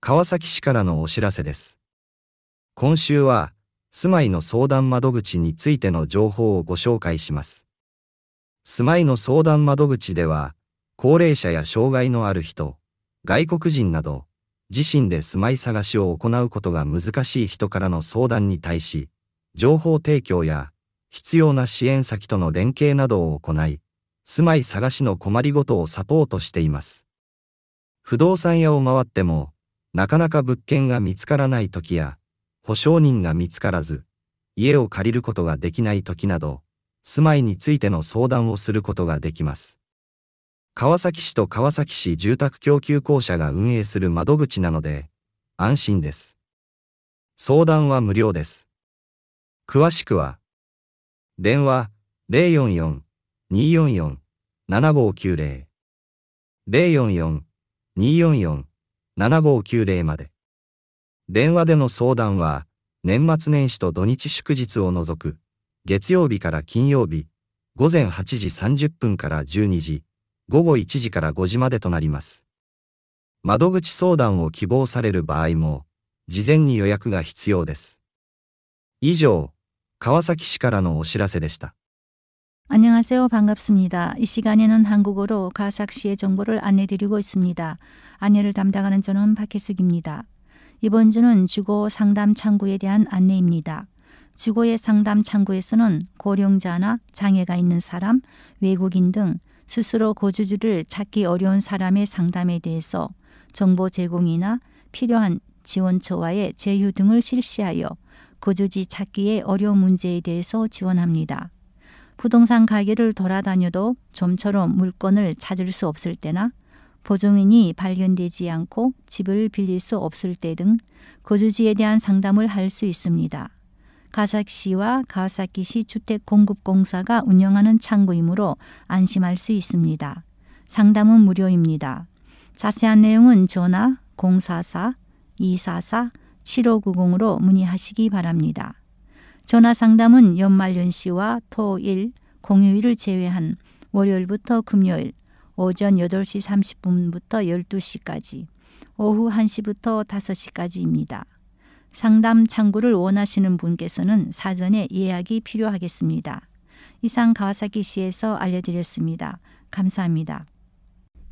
川崎市からのお知らせです。今週は、住まいの相談窓口についての情報をご紹介します。住まいの相談窓口では、高齢者や障害のある人、外国人など、自身で住まい探しを行うことが難しい人からの相談に対し、情報提供や必要な支援先との連携などを行い、住まい探しの困りごとをサポートしています。不動産屋を回っても、なかなか物件が見つからない時や、保証人が見つからず、家を借りることができない時など、住まいについての相談をすることができます。川崎市と川崎市住宅供給公社が運営する窓口なので、安心です。相談は無料です。詳しくは、電話044-244-7590 044-244-7590 7590まで。電話での相談は、年末年始と土日祝日を除く、月曜日から金曜日、午前8時30分から12時、午後1時から5時までとなります。窓口相談を希望される場合も、事前に予約が必要です。以上、川崎市からのお知らせでした。 안녕하세요. 반갑습니다. 이 시간에는 한국어로 가삭시의 정보를 안내드리고 있습니다. 안내를 담당하는 저는 박혜숙입니다. 이번 주는 주거 상담 창구에 대한 안내입니다. 주거의 상담 창구에서는 고령자나 장애가 있는 사람, 외국인 등 스스로 거주지를 찾기 어려운 사람의 상담에 대해서 정보 제공이나 필요한 지원처와의 제휴 등을 실시하여 거주지 찾기의 어려운 문제에 대해서 지원합니다. 부동산 가게를 돌아다녀도 좀처럼 물건을 찾을 수 없을 때나 보증인이 발견되지 않고 집을 빌릴 수 없을 때 등 거주지에 대한 상담을 할 수 있습니다. 가사키시와 가와사키시 주택공급공사가 운영하는 창구이므로 안심할 수 있습니다. 상담은 무료입니다. 자세한 내용은 전화 044-244-7590으로 문의하시기 바랍니다. 전화 상담은 연말 연시와 토 일, 공휴일을 제외한 월요일부터 금요일 오전 8시 30분부터 12시까지, 오후 1시부터 5시까지입니다. 상담 창구를 원하시는 분께서는 사전에 예약이 필요하겠습니다. 이상 가와사키 시에서 알려드렸습니다. 감사합니다.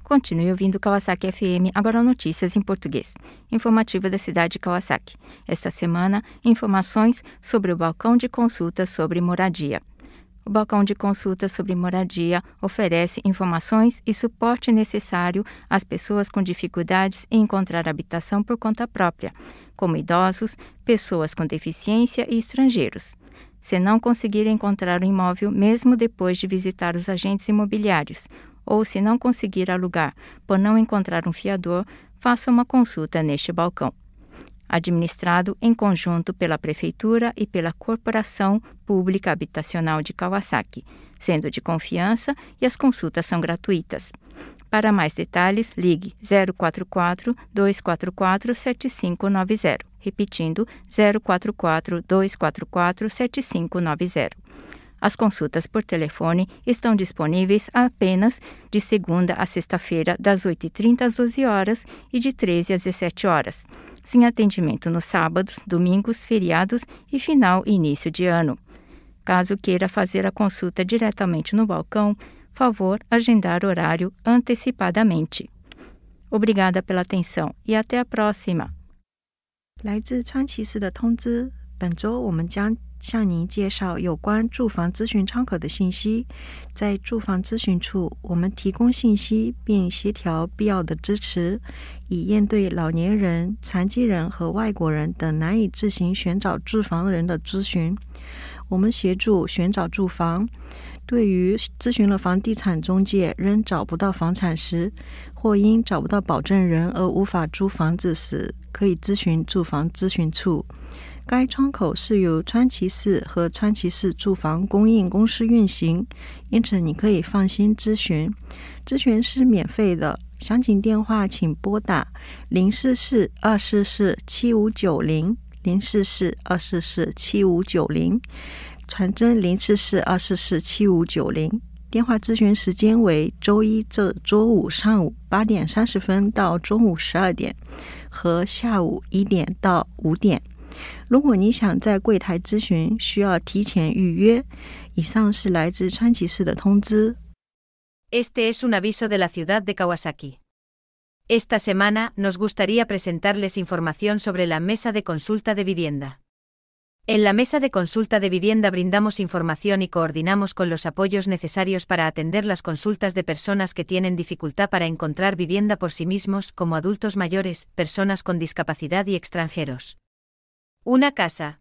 Continue ouvindo Kawasaki FM, agora notícias em português. Informativa da cidade de Kawasaki. Esta semana, informações sobre o balcão de consulta sobre moradia. O balcão de consulta sobre moradia oferece informações e suporte necessário às pessoas com dificuldades em encontrar habitação por conta própria, como idosos, pessoas com deficiência e estrangeiros. Se não conseguir encontrar um imóvel mesmo depois de visitar os agentes imobiliários, ou se não conseguir alugar por não encontrar um fiador, faça uma consulta neste balcão. Administrado em conjunto pela Prefeitura e pela Corporação Pública Habitacional de Kawasaki, sendo de confiança e as consultas são gratuitas. Para mais detalhes, ligue 044 244 7590, repetindo 044 244 7590. As consultas por telefone estão disponíveis apenas de segunda a sexta-feira, das 8h30 às 12 horas e de 13 às 17 horas, sem atendimento nos sábados, domingos, feriados e final e início de ano. Caso queira fazer a consulta diretamente no balcão, favor agendar horário antecipadamente. Obrigada pela atenção e até a próxima! 来自川崎市的通知， 本周我们将向您介绍有关住房咨询窗口的信息。在住房咨询处，我们提供信息并协调必要的支持，以应对老年人、残疾人和外国人等难以自行寻找住房的人的咨询。我们协助寻找住房。对于咨询了房地产中介仍找不到房产时，或因找不到保证人而无法租房子时，可以咨询住房咨询处。该窗口是由川崎市和川崎市住房供应公司运行，因此你可以放心咨询。咨询是免费的，详情电话请拨打零四四二四四七五九零零四四二四四七五九零，传真零四四二四四七五九零。电话咨询时间为周一至周五上午八点三十分到中午十二点，和下午一点到五点。如果你想在柜台咨询，需要提前预约。以上是来自川崎市的通知。Este es un aviso de la ciudad de Kawasaki. Esta semana nos gustaría presentarles información sobre la mesa de consulta de vivienda. En la mesa de consulta de vivienda brindamos información y coordinamos con los apoyos necesarios para atender las consultas de personas que tienen dificultad para encontrar vivienda por sí mismos, como adultos mayores, personas con discapacidad y extranjeros. Una casa.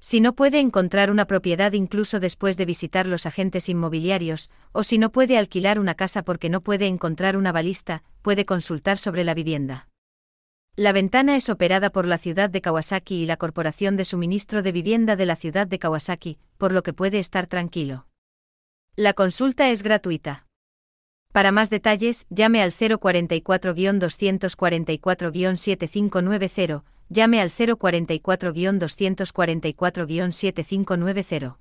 Si no puede encontrar una propiedad incluso después de visitar los agentes inmobiliarios, o si no puede alquilar una casa porque no puede encontrar una balista, puede consultar sobre la vivienda. La ventana es operada por la ciudad de Kawasaki y la Corporación de Suministro de Vivienda de la ciudad de Kawasaki, por lo que puede estar tranquilo. La consulta es gratuita. Para más detalles, llame al 044-244-7590, llame al 044-244-7590.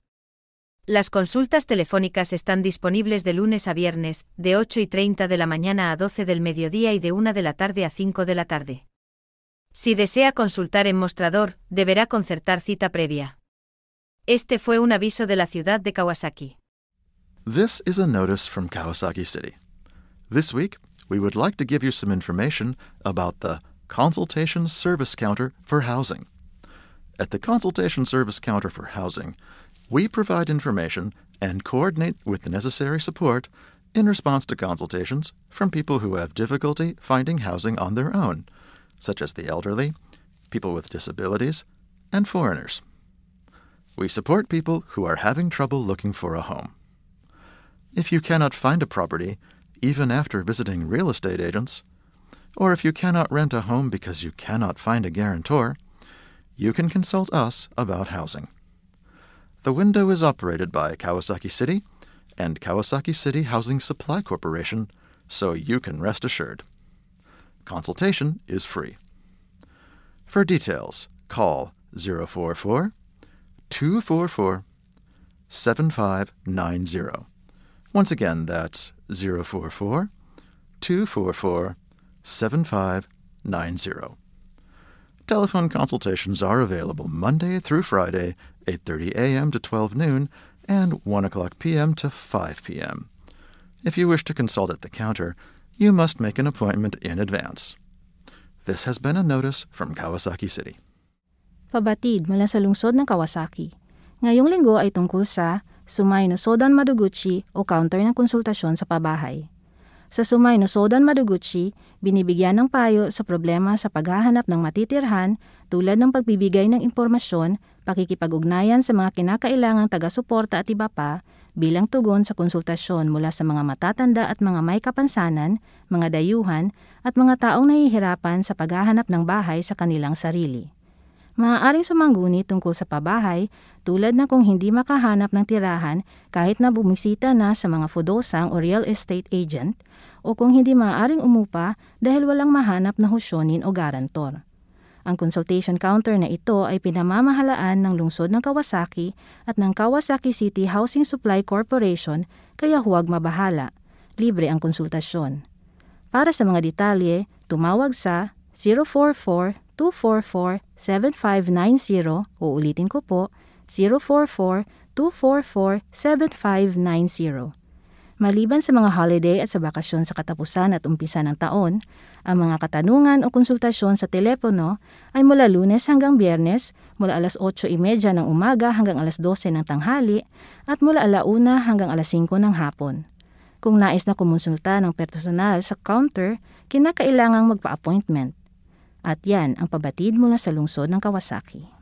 Las consultas telefónicas están disponibles de lunes a viernes, de 8 y 30 de la mañana a 12 del mediodía y de 1 de la tarde a 5 de la tarde. Si desea consultar en mostrador, deberá concertar cita previa. Este fue un aviso de la ciudad de Kawasaki. This is a notice from Kawasaki City. This week, we would like to give you some information about the Consultation Service Counter for Housing. At the Consultation Service Counter for Housing, we provide information and coordinate with the necessary support in response to consultations from people who have difficulty finding housing on their own such as the elderly, people with disabilities, and foreigners. We support people who are having trouble looking for a home. If you cannot find a property, even after visiting real estate agents, or if you cannot rent a home because you cannot find a guarantor, you can consult us about housing. The window is operated by Kawasaki City and Kawasaki City Housing Supply Corporation, so you can rest assured. Consultation is free. For details, call 044 244 7590. Once again, that's 044 244 7590. Telephone consultations are available Monday through Friday, 8:30 a.m. to 12 noon and 1 o'clock p.m. to 5 p.m. If you wish to consult at the counter, you must make an appointment in advance. This has been a notice from Kawasaki City. Pabatid mula sa lungsod ng Kawasaki. Ngayong linggo ay tungkol sa Sumay no Sodan Maduguchi o counter ng konsultasyon sa pabahay. Sa Sumay no Sodan Maduguchi, binibigyan ng payo sa problema sa paghahanap ng matitirhan tulad ng pagbibigay ng impormasyon, pakikipag-ugnayan sa mga kinakailangang taga-suporta at iba pa, bilang tugon sa konsultasyon mula sa mga matatanda at mga may kapansanan, mga dayuhan, at mga taong nahihirapan sa paghahanap ng bahay sa kanilang sarili. Maaaring sumangguni tungkol sa pabahay tulad na kung hindi makahanap ng tirahan kahit na bumisita na sa mga fudosang o real estate agent o kung hindi maaaring umupa dahil walang mahanap na husyonin o garantor. Ang consultation counter na ito ay pinamamahalaan ng lungsod ng Kawasaki at ng Kawasaki City Housing Supply Corporation kaya huwag mabahala. Libre ang konsultasyon. Para sa mga detalye, tumawag sa 044-244-7590 o ulitin ko po 044-244-7590. Maliban sa mga holiday at sa bakasyon sa katapusan at umpisa ng taon, ang mga katanungan o konsultasyon sa telepono ay mula lunes hanggang biyernes, mula alas 8.30 ng umaga hanggang alas 12 ng tanghali, at mula alauna hanggang alas 5 ng hapon. Kung nais na kumonsulta ng personal sa counter, kinakailangang magpa-appointment. At yan ang pabatid mula sa lungsod ng Kawasaki.